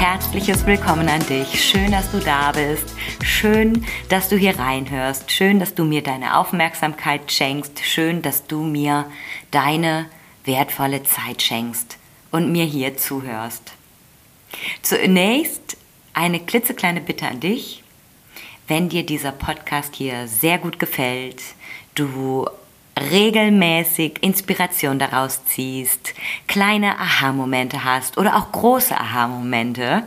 herzliches Willkommen an dich. Schön, dass du da bist. Schön, dass du hier reinhörst. Schön, dass du mir deine Aufmerksamkeit schenkst. Schön, dass du mir deine wertvolle Zeit schenkst und mir hier zuhörst. Zunächst eine klitzekleine Bitte an dich. Wenn dir dieser Podcast hier sehr gut gefällt, du regelmäßig Inspiration daraus ziehst, kleine Aha-Momente hast oder auch große Aha-Momente,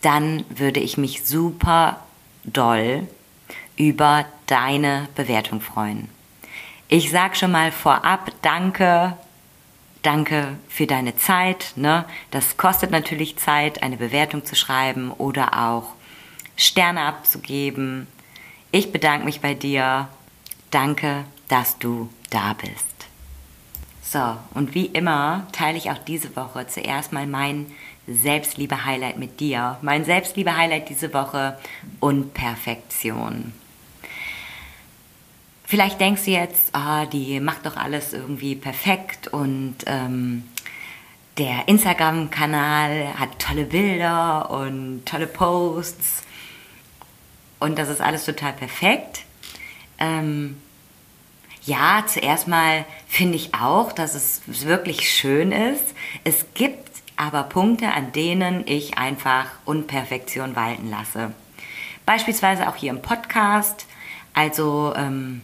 dann würde ich mich super doll über deine Bewertung freuen. Ich sag schon mal vorab Danke Danke für deine Zeit. Ne? Das kostet natürlich Zeit, eine Bewertung zu schreiben oder auch Sterne abzugeben. Ich bedanke mich bei dir. Danke, dass du da bist. So, und wie immer teile ich auch diese Woche zuerst mal mein Selbstliebe-Highlight mit dir. Mein Selbstliebe-Highlight diese Woche und Perfektion. Vielleicht denkst du jetzt, oh, die macht doch alles irgendwie perfekt und ähm, der Instagram-Kanal hat tolle Bilder und tolle Posts und das ist alles total perfekt. Ähm, ja, zuerst mal finde ich auch, dass es wirklich schön ist. Es gibt aber Punkte, an denen ich einfach Unperfektion walten lasse. Beispielsweise auch hier im Podcast. Also ähm,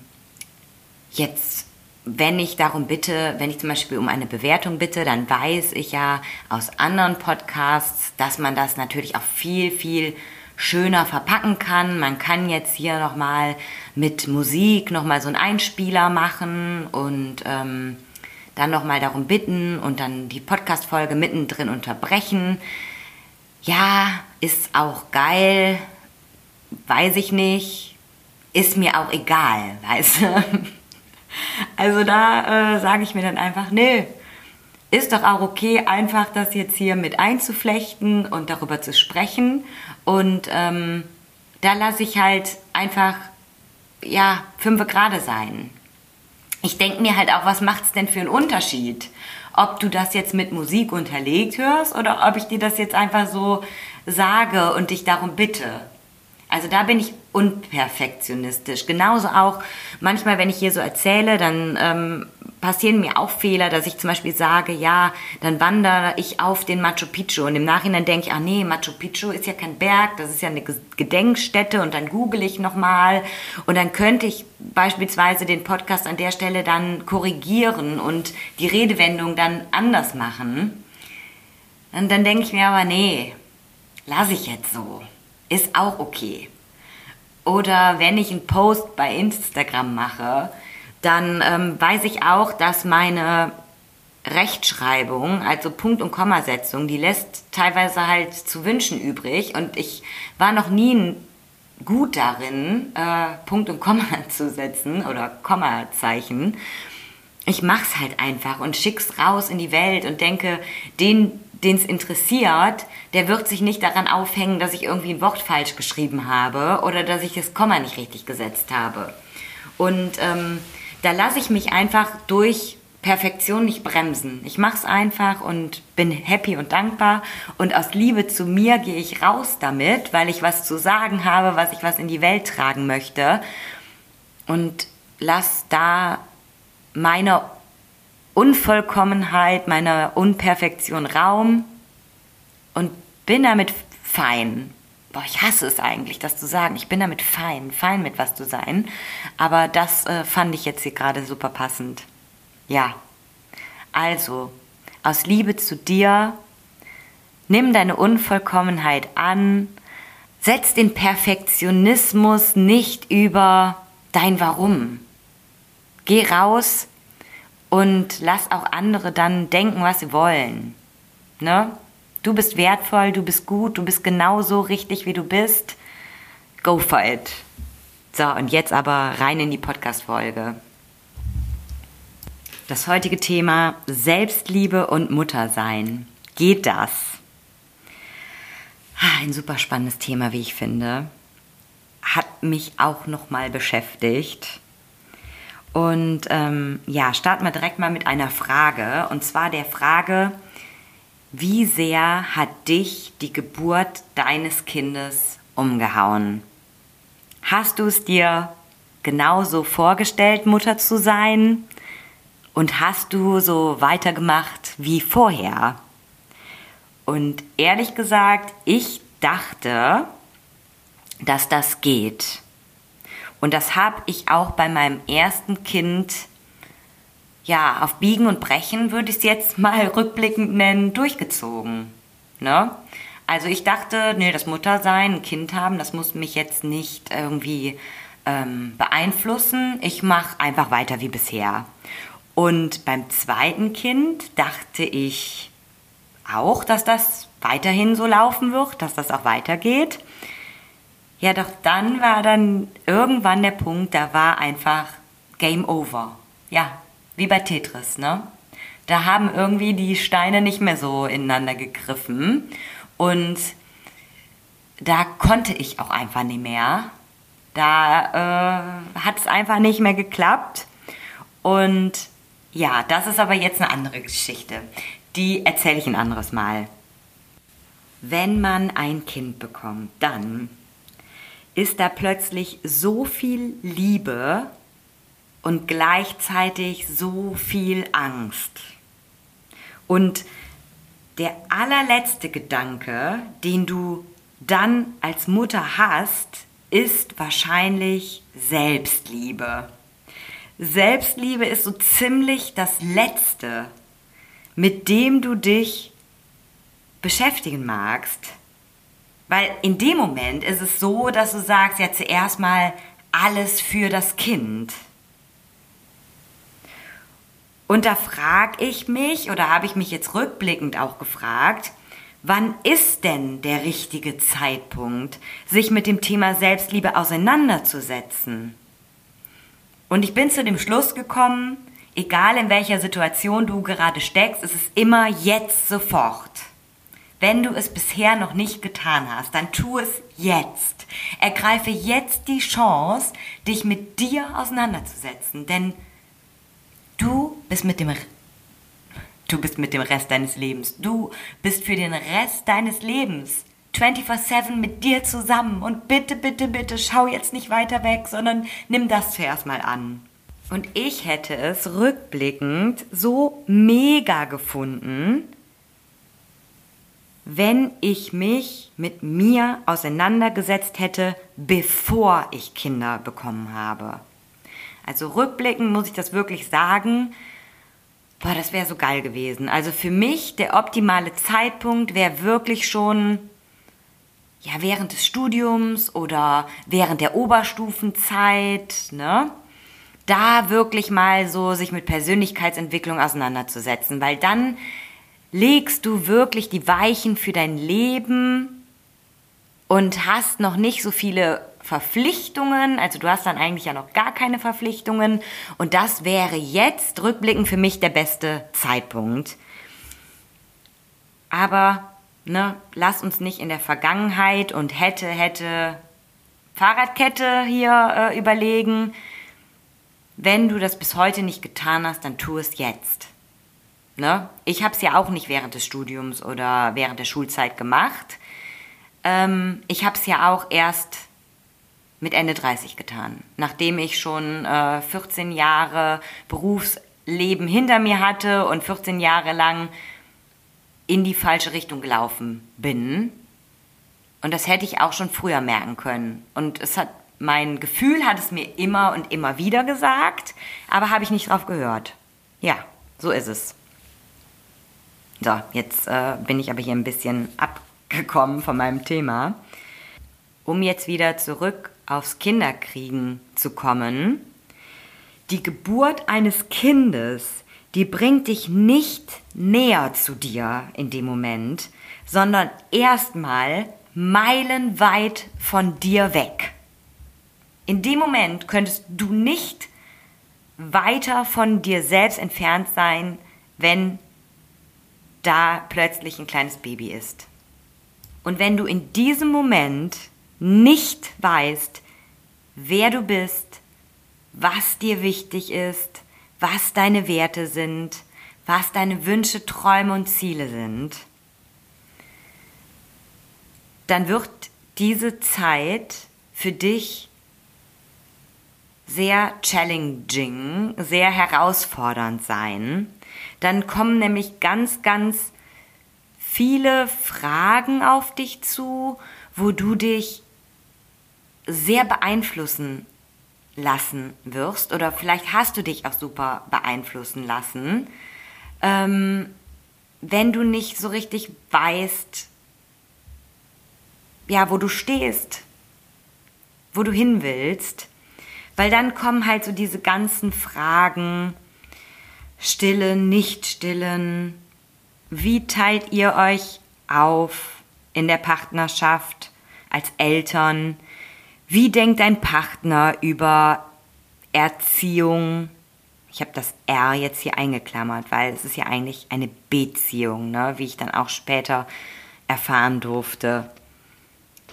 Jetzt, wenn ich darum bitte, wenn ich zum Beispiel um eine Bewertung bitte, dann weiß ich ja aus anderen Podcasts, dass man das natürlich auch viel, viel schöner verpacken kann. Man kann jetzt hier nochmal mit Musik nochmal so einen Einspieler machen und ähm, dann nochmal darum bitten und dann die Podcast-Folge mittendrin unterbrechen. Ja, ist auch geil, weiß ich nicht, ist mir auch egal, weißt du. Also da äh, sage ich mir dann einfach, nee, ist doch auch okay, einfach das jetzt hier mit einzuflechten und darüber zu sprechen. Und ähm, da lasse ich halt einfach, ja, fünf gerade sein. Ich denke mir halt auch, was macht es denn für einen Unterschied? Ob du das jetzt mit Musik unterlegt hörst oder ob ich dir das jetzt einfach so sage und dich darum bitte. Also da bin ich unperfektionistisch. Genauso auch manchmal, wenn ich hier so erzähle, dann ähm, passieren mir auch Fehler, dass ich zum Beispiel sage, ja, dann wandere ich auf den Machu Picchu und im Nachhinein denke ich, ach nee, Machu Picchu ist ja kein Berg, das ist ja eine Gedenkstätte und dann google ich nochmal und dann könnte ich beispielsweise den Podcast an der Stelle dann korrigieren und die Redewendung dann anders machen. Und dann denke ich mir aber, nee, lasse ich jetzt so ist auch okay. Oder wenn ich einen Post bei Instagram mache, dann ähm, weiß ich auch, dass meine Rechtschreibung, also Punkt- und Kommasetzung, die lässt teilweise halt zu wünschen übrig. Und ich war noch nie gut darin, äh, Punkt und Komma zu setzen oder Kommazeichen. Ich mach's halt einfach und schick's raus in die Welt und denke, den den es interessiert, der wird sich nicht daran aufhängen, dass ich irgendwie ein Wort falsch geschrieben habe oder dass ich das Komma nicht richtig gesetzt habe. Und ähm, da lasse ich mich einfach durch Perfektion nicht bremsen. Ich mache es einfach und bin happy und dankbar. Und aus Liebe zu mir gehe ich raus damit, weil ich was zu sagen habe, was ich was in die Welt tragen möchte. Und lass da meine Unvollkommenheit, meiner Unperfektion Raum und bin damit fein. Boah, ich hasse es eigentlich, das zu sagen. Ich bin damit fein, fein mit was zu sein. Aber das äh, fand ich jetzt hier gerade super passend. Ja. Also, aus Liebe zu dir, nimm deine Unvollkommenheit an, setz den Perfektionismus nicht über dein Warum. Geh raus und lass auch andere dann denken, was sie wollen. Ne? Du bist wertvoll, du bist gut, du bist genauso richtig, wie du bist. Go for it. So, und jetzt aber rein in die Podcast-Folge. Das heutige Thema Selbstliebe und Muttersein. Geht das? Ah, ein super spannendes Thema, wie ich finde. Hat mich auch nochmal beschäftigt. Und ähm, ja, starten wir direkt mal mit einer Frage. Und zwar der Frage, wie sehr hat dich die Geburt deines Kindes umgehauen? Hast du es dir genauso vorgestellt, Mutter zu sein? Und hast du so weitergemacht wie vorher? Und ehrlich gesagt, ich dachte, dass das geht. Und das habe ich auch bei meinem ersten Kind, ja, auf Biegen und Brechen würde ich es jetzt mal rückblickend nennen, durchgezogen. Ne? Also ich dachte, nee, das Muttersein, ein Kind haben, das muss mich jetzt nicht irgendwie ähm, beeinflussen. Ich mache einfach weiter wie bisher. Und beim zweiten Kind dachte ich auch, dass das weiterhin so laufen wird, dass das auch weitergeht. Ja, doch dann war dann irgendwann der Punkt, da war einfach Game Over. Ja, wie bei Tetris, ne? Da haben irgendwie die Steine nicht mehr so ineinander gegriffen. Und da konnte ich auch einfach nicht mehr. Da äh, hat es einfach nicht mehr geklappt. Und ja, das ist aber jetzt eine andere Geschichte. Die erzähle ich ein anderes Mal. Wenn man ein Kind bekommt, dann ist da plötzlich so viel Liebe und gleichzeitig so viel Angst. Und der allerletzte Gedanke, den du dann als Mutter hast, ist wahrscheinlich Selbstliebe. Selbstliebe ist so ziemlich das Letzte, mit dem du dich beschäftigen magst. Weil in dem Moment ist es so, dass du sagst, ja zuerst mal alles für das Kind. Und da frage ich mich, oder habe ich mich jetzt rückblickend auch gefragt, wann ist denn der richtige Zeitpunkt, sich mit dem Thema Selbstliebe auseinanderzusetzen? Und ich bin zu dem Schluss gekommen, egal in welcher Situation du gerade steckst, ist es immer jetzt sofort. Wenn du es bisher noch nicht getan hast, dann tu es jetzt. Ergreife jetzt die Chance, dich mit dir auseinanderzusetzen, denn bist mit dem Du bist mit dem Rest deines Lebens. Du bist für den Rest deines Lebens 24/7 mit dir zusammen und bitte, bitte, bitte schau jetzt nicht weiter weg, sondern nimm das zuerst mal an. Und ich hätte es rückblickend so mega gefunden, wenn ich mich mit mir auseinandergesetzt hätte, bevor ich Kinder bekommen habe. Also rückblickend muss ich das wirklich sagen, boah, das wäre so geil gewesen. Also für mich der optimale Zeitpunkt wäre wirklich schon ja während des Studiums oder während der Oberstufenzeit, ne? Da wirklich mal so sich mit Persönlichkeitsentwicklung auseinanderzusetzen, weil dann legst du wirklich die Weichen für dein Leben und hast noch nicht so viele Verpflichtungen, also du hast dann eigentlich ja noch gar keine Verpflichtungen und das wäre jetzt rückblickend für mich der beste Zeitpunkt. Aber ne, lass uns nicht in der Vergangenheit und hätte, hätte Fahrradkette hier äh, überlegen. Wenn du das bis heute nicht getan hast, dann tu es jetzt. Ne? Ich habe es ja auch nicht während des Studiums oder während der Schulzeit gemacht. Ähm, ich habe es ja auch erst mit Ende 30 getan. Nachdem ich schon äh, 14 Jahre Berufsleben hinter mir hatte und 14 Jahre lang in die falsche Richtung gelaufen bin. Und das hätte ich auch schon früher merken können. Und es hat, mein Gefühl hat es mir immer und immer wieder gesagt, aber habe ich nicht drauf gehört. Ja, so ist es. So, jetzt äh, bin ich aber hier ein bisschen abgekommen von meinem Thema. Um jetzt wieder zurück aufs Kinderkriegen zu kommen. Die Geburt eines Kindes, die bringt dich nicht näher zu dir in dem Moment, sondern erstmal meilenweit von dir weg. In dem Moment könntest du nicht weiter von dir selbst entfernt sein, wenn da plötzlich ein kleines Baby ist. Und wenn du in diesem Moment nicht weißt, wer du bist, was dir wichtig ist, was deine Werte sind, was deine Wünsche, Träume und Ziele sind, dann wird diese Zeit für dich sehr challenging, sehr herausfordernd sein. Dann kommen nämlich ganz, ganz viele Fragen auf dich zu, wo du dich sehr beeinflussen lassen wirst oder vielleicht hast du dich auch super beeinflussen lassen, ähm, wenn du nicht so richtig weißt, ja, wo du stehst, wo du hin willst, weil dann kommen halt so diese ganzen Fragen, stillen, nicht stillen, wie teilt ihr euch auf in der Partnerschaft als Eltern, wie denkt dein Partner über Erziehung? Ich habe das R jetzt hier eingeklammert, weil es ist ja eigentlich eine Beziehung, ne? wie ich dann auch später erfahren durfte.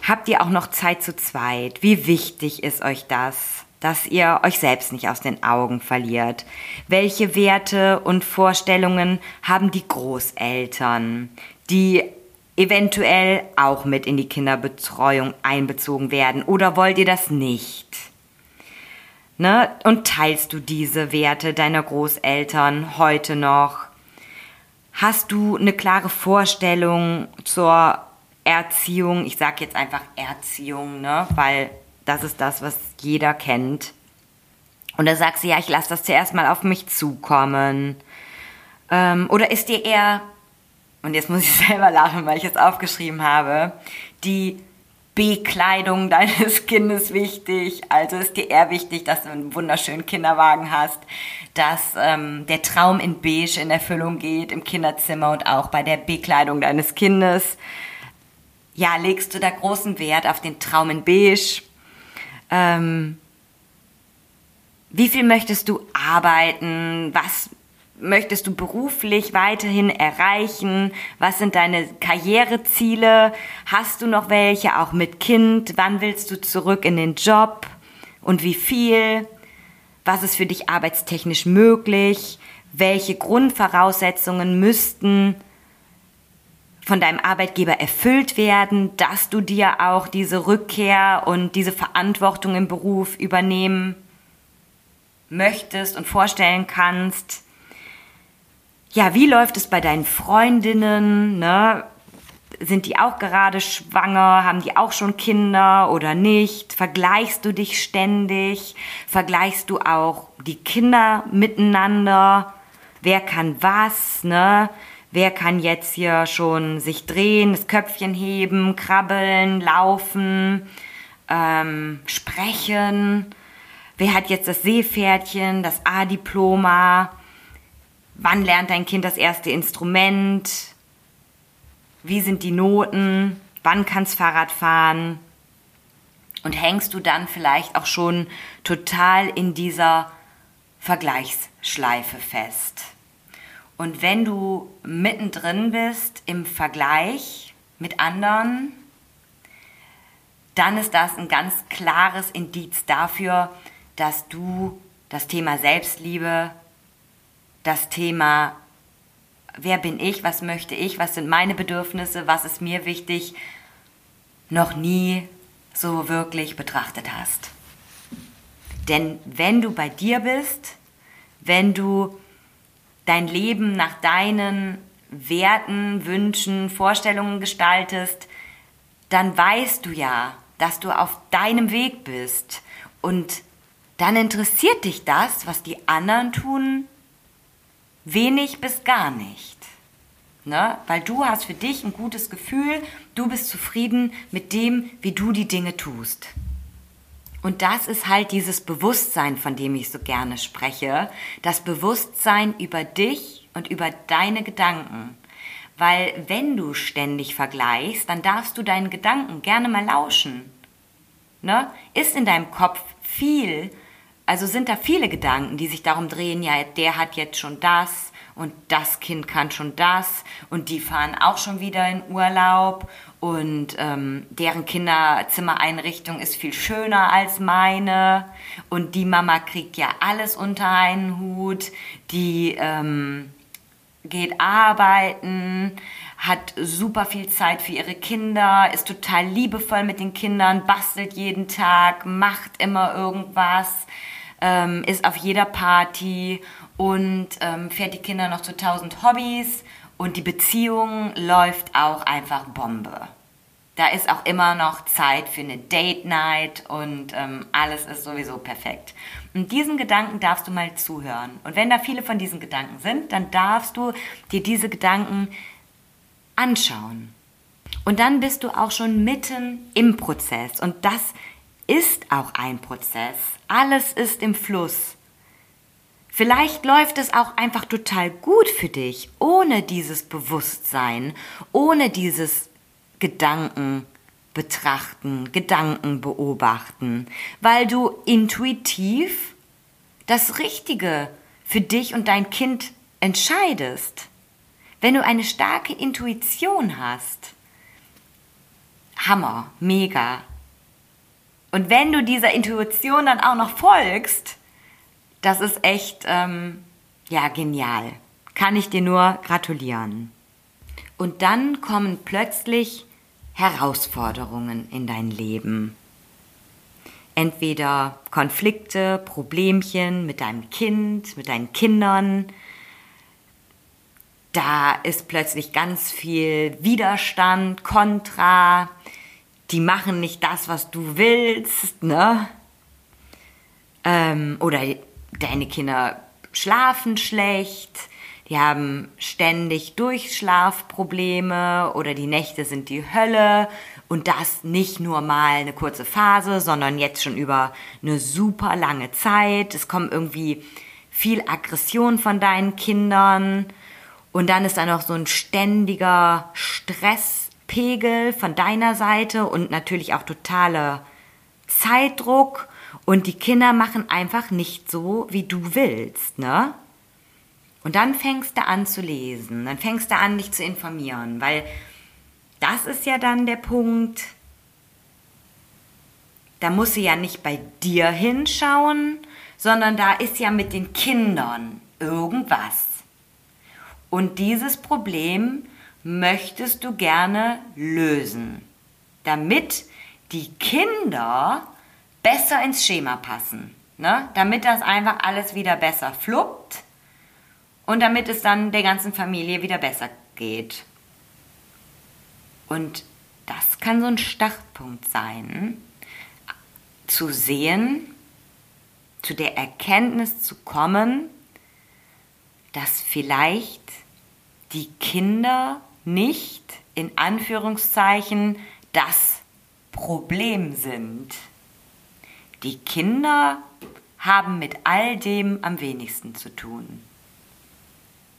Habt ihr auch noch Zeit zu zweit? Wie wichtig ist euch das, dass ihr euch selbst nicht aus den Augen verliert? Welche Werte und Vorstellungen haben die Großeltern, die eventuell auch mit in die Kinderbetreuung einbezogen werden oder wollt ihr das nicht? Ne? Und teilst du diese Werte deiner Großeltern heute noch? Hast du eine klare Vorstellung zur Erziehung? Ich sage jetzt einfach Erziehung, ne? weil das ist das, was jeder kennt. Und da sagst du, ja, ich lasse das zuerst mal auf mich zukommen. Ähm, oder ist dir eher und jetzt muss ich selber lachen, weil ich es aufgeschrieben habe, die Bekleidung deines Kindes wichtig. Also ist dir eher wichtig, dass du einen wunderschönen Kinderwagen hast, dass ähm, der Traum in Beige in Erfüllung geht im Kinderzimmer und auch bei der Bekleidung deines Kindes. Ja, legst du da großen Wert auf den Traum in Beige? Ähm, wie viel möchtest du arbeiten? Was möchtest du beruflich weiterhin erreichen? Was sind deine Karriereziele? Hast du noch welche, auch mit Kind? Wann willst du zurück in den Job? Und wie viel? Was ist für dich arbeitstechnisch möglich? Welche Grundvoraussetzungen müssten von deinem Arbeitgeber erfüllt werden, dass du dir auch diese Rückkehr und diese Verantwortung im Beruf übernehmen möchtest und vorstellen kannst? Ja, wie läuft es bei deinen Freundinnen? Ne? Sind die auch gerade schwanger? Haben die auch schon Kinder oder nicht? Vergleichst du dich ständig? Vergleichst du auch die Kinder miteinander? Wer kann was? Ne? Wer kann jetzt hier schon sich drehen, das Köpfchen heben, krabbeln, laufen, ähm, sprechen? Wer hat jetzt das Seepferdchen, das A-Diploma? Wann lernt dein Kind das erste Instrument? Wie sind die Noten? Wann kannst Fahrrad fahren? Und hängst du dann vielleicht auch schon total in dieser Vergleichsschleife fest? Und wenn du mittendrin bist im Vergleich mit anderen, dann ist das ein ganz klares Indiz dafür, dass du das Thema Selbstliebe das Thema, wer bin ich, was möchte ich, was sind meine Bedürfnisse, was ist mir wichtig, noch nie so wirklich betrachtet hast. Denn wenn du bei dir bist, wenn du dein Leben nach deinen Werten, Wünschen, Vorstellungen gestaltest, dann weißt du ja, dass du auf deinem Weg bist. Und dann interessiert dich das, was die anderen tun, wenig bis gar nicht. Ne? Weil du hast für dich ein gutes Gefühl, du bist zufrieden mit dem, wie du die Dinge tust. Und das ist halt dieses Bewusstsein, von dem ich so gerne spreche. Das Bewusstsein über dich und über deine Gedanken. Weil wenn du ständig vergleichst, dann darfst du deinen Gedanken gerne mal lauschen. Ne? Ist in deinem Kopf viel, also sind da viele Gedanken, die sich darum drehen, ja, der hat jetzt schon das und das Kind kann schon das und die fahren auch schon wieder in Urlaub und ähm, deren Kinderzimmereinrichtung ist viel schöner als meine und die Mama kriegt ja alles unter einen Hut, die ähm, geht arbeiten, hat super viel Zeit für ihre Kinder, ist total liebevoll mit den Kindern, bastelt jeden Tag, macht immer irgendwas, ähm, ist auf jeder Party und ähm, fährt die Kinder noch zu tausend Hobbys und die Beziehung läuft auch einfach Bombe. Da ist auch immer noch Zeit für eine Date Night und ähm, alles ist sowieso perfekt. Und diesen Gedanken darfst du mal zuhören. Und wenn da viele von diesen Gedanken sind, dann darfst du dir diese Gedanken anschauen. Und dann bist du auch schon mitten im Prozess. Und das ist auch ein Prozess. Alles ist im Fluss. Vielleicht läuft es auch einfach total gut für dich, ohne dieses Bewusstsein, ohne dieses Gedanken betrachten, Gedanken beobachten, weil du intuitiv das Richtige für dich und dein Kind entscheidest. Wenn du eine starke Intuition hast, Hammer, mega. Und wenn du dieser Intuition dann auch noch folgst, das ist echt, ähm, ja, genial. Kann ich dir nur gratulieren. Und dann kommen plötzlich Herausforderungen in dein Leben. Entweder Konflikte, Problemchen mit deinem Kind, mit deinen Kindern. Da ist plötzlich ganz viel Widerstand, Kontra. Die machen nicht das, was du willst, ne? Ähm, oder deine Kinder schlafen schlecht die haben ständig Durchschlafprobleme oder die Nächte sind die Hölle und das nicht nur mal eine kurze Phase, sondern jetzt schon über eine super lange Zeit. Es kommt irgendwie viel Aggression von deinen Kindern und dann ist da noch so ein ständiger Stresspegel von deiner Seite und natürlich auch totaler Zeitdruck und die Kinder machen einfach nicht so, wie du willst, ne? Und dann fängst du an zu lesen, dann fängst du an, dich zu informieren, weil das ist ja dann der Punkt, da musst du ja nicht bei dir hinschauen, sondern da ist ja mit den Kindern irgendwas. Und dieses Problem möchtest du gerne lösen, damit die Kinder besser ins Schema passen. Ne? Damit das einfach alles wieder besser fluppt und damit es dann der ganzen Familie wieder besser geht. Und das kann so ein Startpunkt sein, zu sehen, zu der Erkenntnis zu kommen, dass vielleicht die Kinder nicht in Anführungszeichen das Problem sind. Die Kinder haben mit all dem am wenigsten zu tun.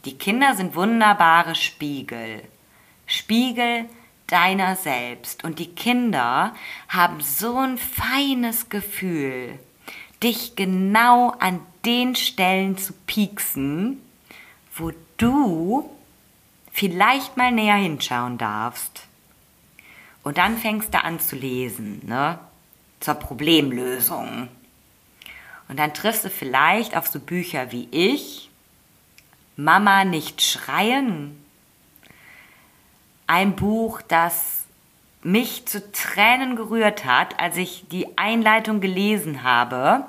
Die Kinder sind wunderbare Spiegel. Spiegel deiner selbst. Und die Kinder haben so ein feines Gefühl, dich genau an den Stellen zu pieksen, wo du vielleicht mal näher hinschauen darfst. Und dann fängst du an zu lesen, ne? Zur Problemlösung. Und dann triffst du vielleicht auf so Bücher wie ich, Mama nicht schreien. Ein Buch, das mich zu Tränen gerührt hat, als ich die Einleitung gelesen habe.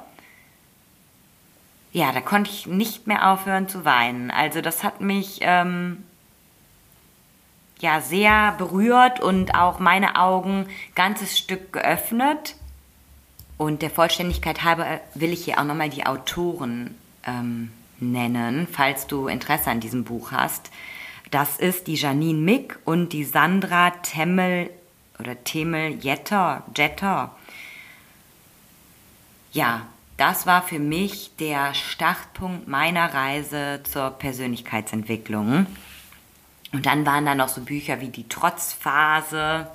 Ja, da konnte ich nicht mehr aufhören zu weinen. Also das hat mich ähm, ja sehr berührt und auch meine Augen ganzes Stück geöffnet. Und der Vollständigkeit halber will ich hier auch nochmal die Autoren ähm, nennen, falls du Interesse an diesem Buch hast. Das ist die Janine Mick und die Sandra Temmel oder Temel Jetter, Jetter. Ja, das war für mich der Startpunkt meiner Reise zur Persönlichkeitsentwicklung. Und dann waren da noch so Bücher wie Die Trotzphase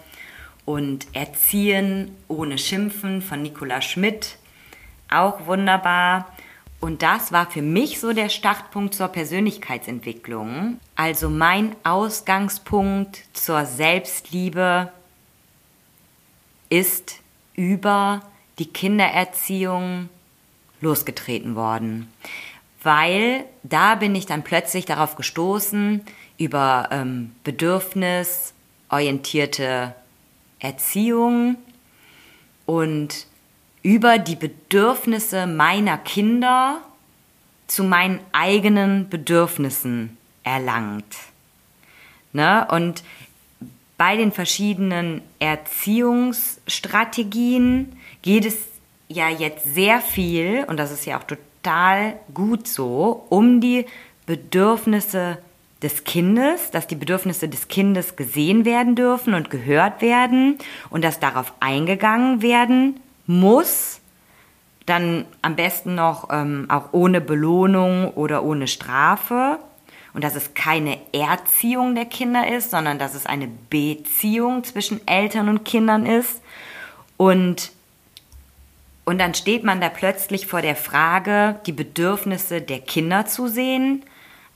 und Erziehen ohne Schimpfen von Nicola Schmidt. Auch wunderbar. Und das war für mich so der Startpunkt zur Persönlichkeitsentwicklung. Also mein Ausgangspunkt zur Selbstliebe ist über die Kindererziehung losgetreten worden. Weil da bin ich dann plötzlich darauf gestoßen, über ähm, bedürfnisorientierte Erziehung und über die Bedürfnisse meiner Kinder zu meinen eigenen Bedürfnissen erlangt. Ne? Und bei den verschiedenen Erziehungsstrategien geht es ja jetzt sehr viel, und das ist ja auch total gut so, um die Bedürfnisse des Kindes, dass die Bedürfnisse des Kindes gesehen werden dürfen und gehört werden und dass darauf eingegangen werden muss, dann am besten noch ähm, auch ohne Belohnung oder ohne Strafe. Und dass es keine Erziehung der Kinder ist, sondern dass es eine Beziehung zwischen Eltern und Kindern ist. Und, und dann steht man da plötzlich vor der Frage, die Bedürfnisse der Kinder zu sehen,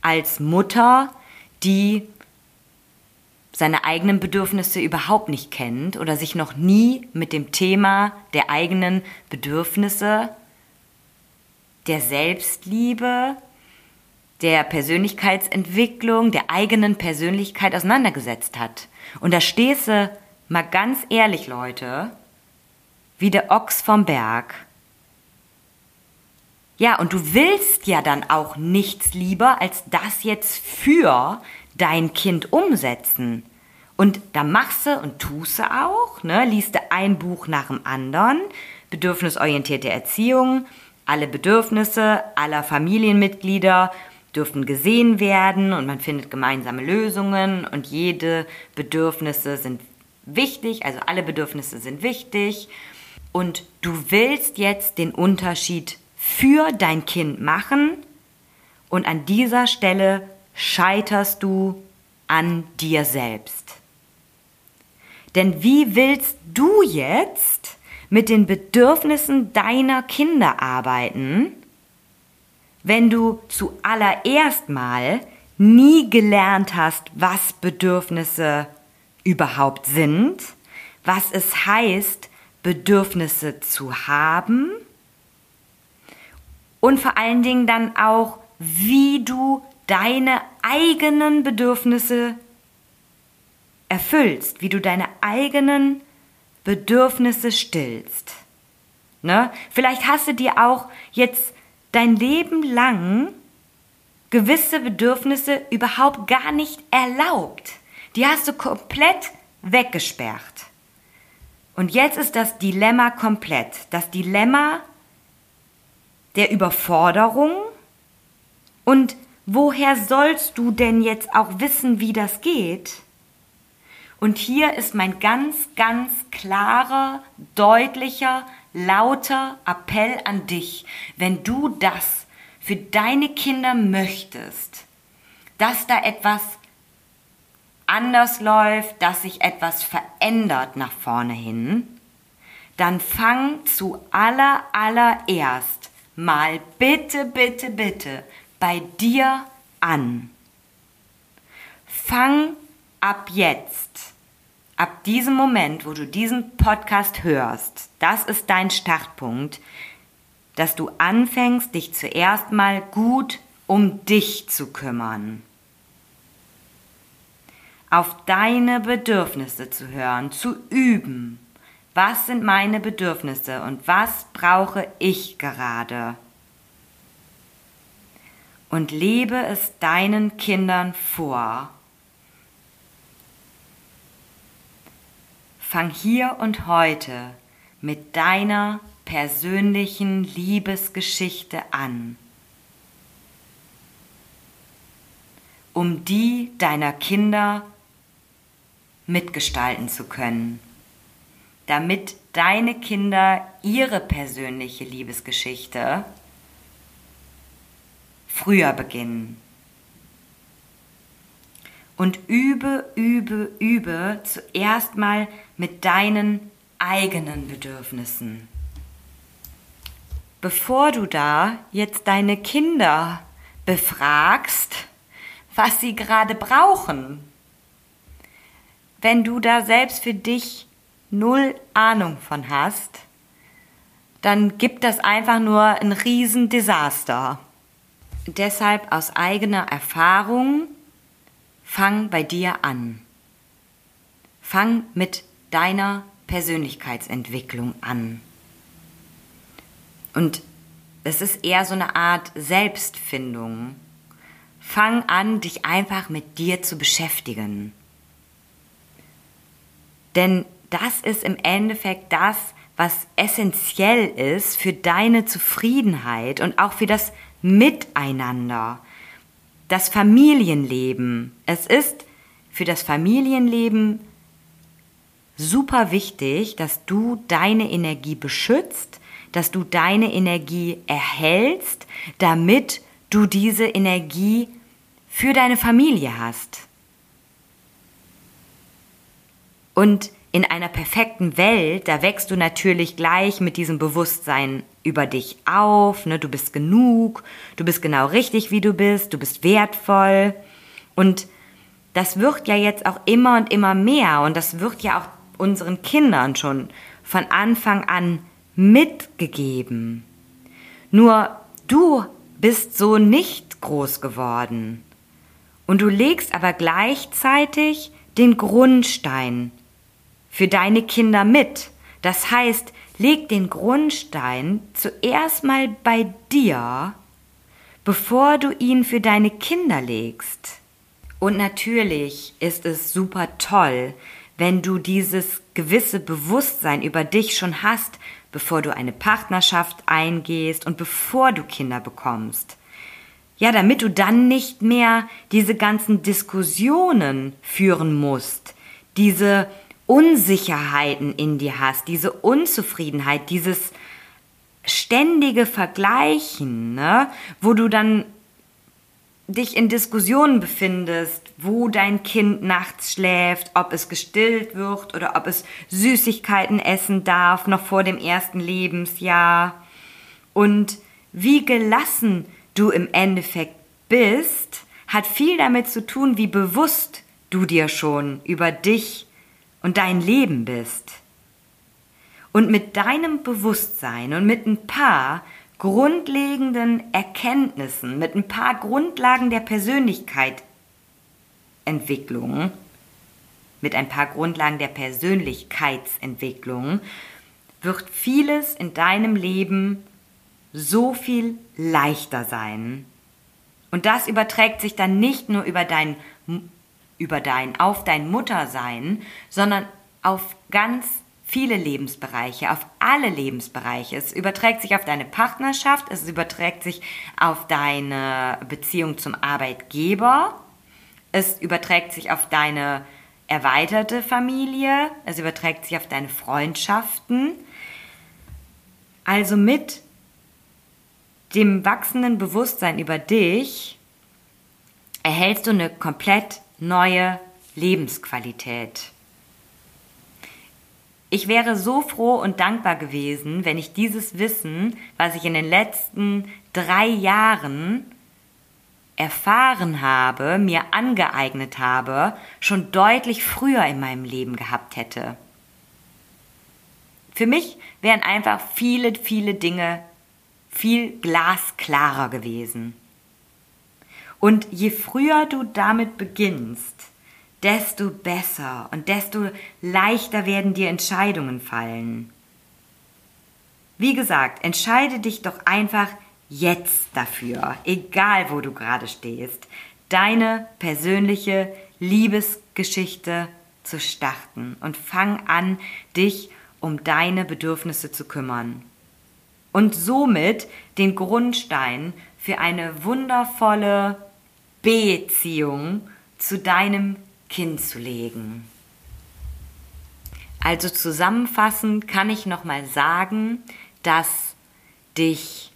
als Mutter, die seine eigenen Bedürfnisse überhaupt nicht kennt oder sich noch nie mit dem Thema der eigenen Bedürfnisse, der Selbstliebe, der Persönlichkeitsentwicklung, der eigenen Persönlichkeit auseinandergesetzt hat. Und da stehst du mal ganz ehrlich, Leute, wie der Ochs vom Berg. Ja, und du willst ja dann auch nichts lieber, als das jetzt für dein Kind umsetzen. Und da machst du und tust du auch, ne? liest du ein Buch nach dem anderen, bedürfnisorientierte Erziehung, alle Bedürfnisse aller Familienmitglieder dürfen gesehen werden und man findet gemeinsame Lösungen und jede Bedürfnisse sind wichtig, also alle Bedürfnisse sind wichtig und du willst jetzt den Unterschied für dein Kind machen und an dieser Stelle scheiterst du an dir selbst. Denn wie willst du jetzt mit den Bedürfnissen deiner Kinder arbeiten, wenn du zuallererst mal nie gelernt hast, was Bedürfnisse überhaupt sind, was es heißt, Bedürfnisse zu haben und vor allen Dingen dann auch, wie du deine eigenen Bedürfnisse erfüllst, wie du deine eigenen Bedürfnisse stillst. Ne? Vielleicht hast du dir auch jetzt dein Leben lang gewisse Bedürfnisse überhaupt gar nicht erlaubt. Die hast du komplett weggesperrt. Und jetzt ist das Dilemma komplett. Das Dilemma der Überforderung und woher sollst du denn jetzt auch wissen, wie das geht? Und hier ist mein ganz, ganz klarer, deutlicher, lauter Appell an dich, wenn du das für deine Kinder möchtest, dass da etwas anders läuft, dass sich etwas verändert nach vorne hin, dann fang zu aller allererst mal bitte, bitte, bitte bei dir an. Fang ab jetzt, ab diesem Moment, wo du diesen Podcast hörst, das ist dein Startpunkt, dass du anfängst, dich zuerst mal gut um dich zu kümmern. Auf deine Bedürfnisse zu hören, zu üben. Was sind meine Bedürfnisse und was brauche ich gerade? und lebe es deinen Kindern vor. Fang hier und heute mit deiner persönlichen Liebesgeschichte an, um die deiner Kinder mitgestalten zu können, damit deine Kinder ihre persönliche Liebesgeschichte früher beginnen. und übe, übe, übe zuerst mal mit deinen eigenen Bedürfnissen. Bevor du da jetzt deine Kinder befragst, was sie gerade brauchen, wenn du da selbst für dich null Ahnung von hast, dann gibt das einfach nur ein Riesendesaster. Deshalb aus eigener Erfahrung fang bei dir an. Fang mit deiner Persönlichkeitsentwicklung an. Und es ist eher so eine Art Selbstfindung. Fang an, dich einfach mit dir zu beschäftigen. Denn das ist im Endeffekt das, was essentiell ist für deine Zufriedenheit und auch für das Miteinander, das Familienleben. Es ist für das Familienleben super wichtig, dass du deine Energie beschützt, dass du deine Energie erhältst, damit du diese Energie für deine Familie hast. Und in einer perfekten Welt, da wächst du natürlich gleich mit diesem Bewusstsein über dich auf, ne? du bist genug, du bist genau richtig, wie du bist, du bist wertvoll. Und das wird ja jetzt auch immer und immer mehr und das wird ja auch unseren Kindern schon von Anfang an mitgegeben. Nur du bist so nicht groß geworden. Und du legst aber gleichzeitig den Grundstein für deine Kinder mit. Das heißt, leg den Grundstein zuerst mal bei dir, bevor du ihn für deine Kinder legst. Und natürlich ist es super toll, wenn du dieses gewisse Bewusstsein über dich schon hast, bevor du eine Partnerschaft eingehst und bevor du Kinder bekommst. Ja, damit du dann nicht mehr diese ganzen Diskussionen führen musst, diese Unsicherheiten in dir hast, diese Unzufriedenheit, dieses ständige Vergleichen, ne, wo du dann dich in Diskussionen befindest, wo dein Kind nachts schläft, ob es gestillt wird oder ob es Süßigkeiten essen darf, noch vor dem ersten Lebensjahr. Und wie gelassen du im Endeffekt bist, hat viel damit zu tun, wie bewusst du dir schon über dich und dein Leben bist. Und mit deinem Bewusstsein und mit ein paar grundlegenden Erkenntnissen, mit ein paar Grundlagen der Persönlichkeitsentwicklung, mit ein paar Grundlagen der Persönlichkeitsentwicklung, wird vieles in deinem Leben so viel leichter sein. Und das überträgt sich dann nicht nur über dein über dein, auf dein Muttersein, sondern auf ganz viele Lebensbereiche, auf alle Lebensbereiche. Es überträgt sich auf deine Partnerschaft, es überträgt sich auf deine Beziehung zum Arbeitgeber, es überträgt sich auf deine erweiterte Familie, es überträgt sich auf deine Freundschaften. Also mit dem wachsenden Bewusstsein über dich erhältst du eine komplett neue Lebensqualität. Ich wäre so froh und dankbar gewesen, wenn ich dieses Wissen, was ich in den letzten drei Jahren erfahren habe, mir angeeignet habe, schon deutlich früher in meinem Leben gehabt hätte. Für mich wären einfach viele, viele Dinge viel glasklarer gewesen. Und je früher du damit beginnst, desto besser und desto leichter werden dir Entscheidungen fallen. Wie gesagt, entscheide dich doch einfach jetzt dafür, egal wo du gerade stehst, deine persönliche Liebesgeschichte zu starten und fang an, dich um deine Bedürfnisse zu kümmern. Und somit den Grundstein für eine wundervolle Beziehung zu deinem Kind zu legen. Also zusammenfassend kann ich nochmal sagen, dass dich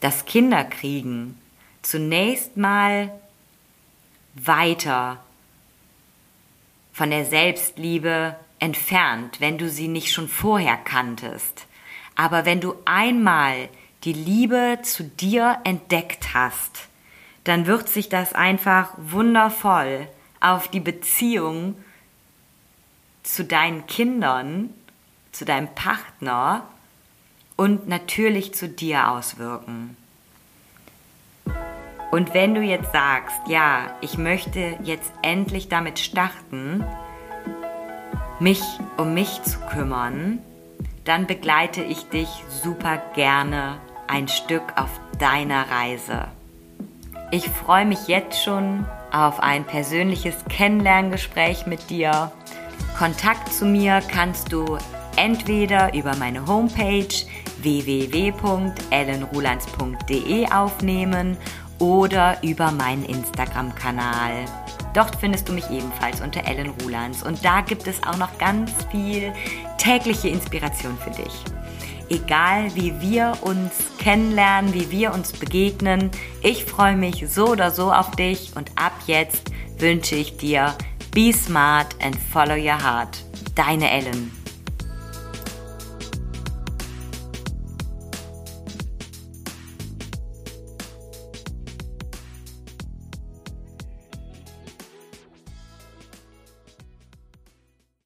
das Kinderkriegen zunächst mal weiter von der Selbstliebe entfernt, wenn du sie nicht schon vorher kanntest. Aber wenn du einmal die Liebe zu dir entdeckt hast, dann wird sich das einfach wundervoll auf die Beziehung zu deinen Kindern, zu deinem Partner und natürlich zu dir auswirken. Und wenn du jetzt sagst, ja, ich möchte jetzt endlich damit starten, mich um mich zu kümmern, dann begleite ich dich super gerne ein Stück auf deiner Reise. Ich freue mich jetzt schon auf ein persönliches Kennenlerngespräch mit dir. Kontakt zu mir kannst du entweder über meine Homepage www.ellenrulands.de aufnehmen oder über meinen Instagram-Kanal. Dort findest du mich ebenfalls unter Ellen Rulands und da gibt es auch noch ganz viel tägliche Inspiration für dich. Egal wie wir uns kennenlernen, wie wir uns begegnen, ich freue mich so oder so auf dich und ab jetzt wünsche ich dir Be smart and follow your heart. Deine Ellen.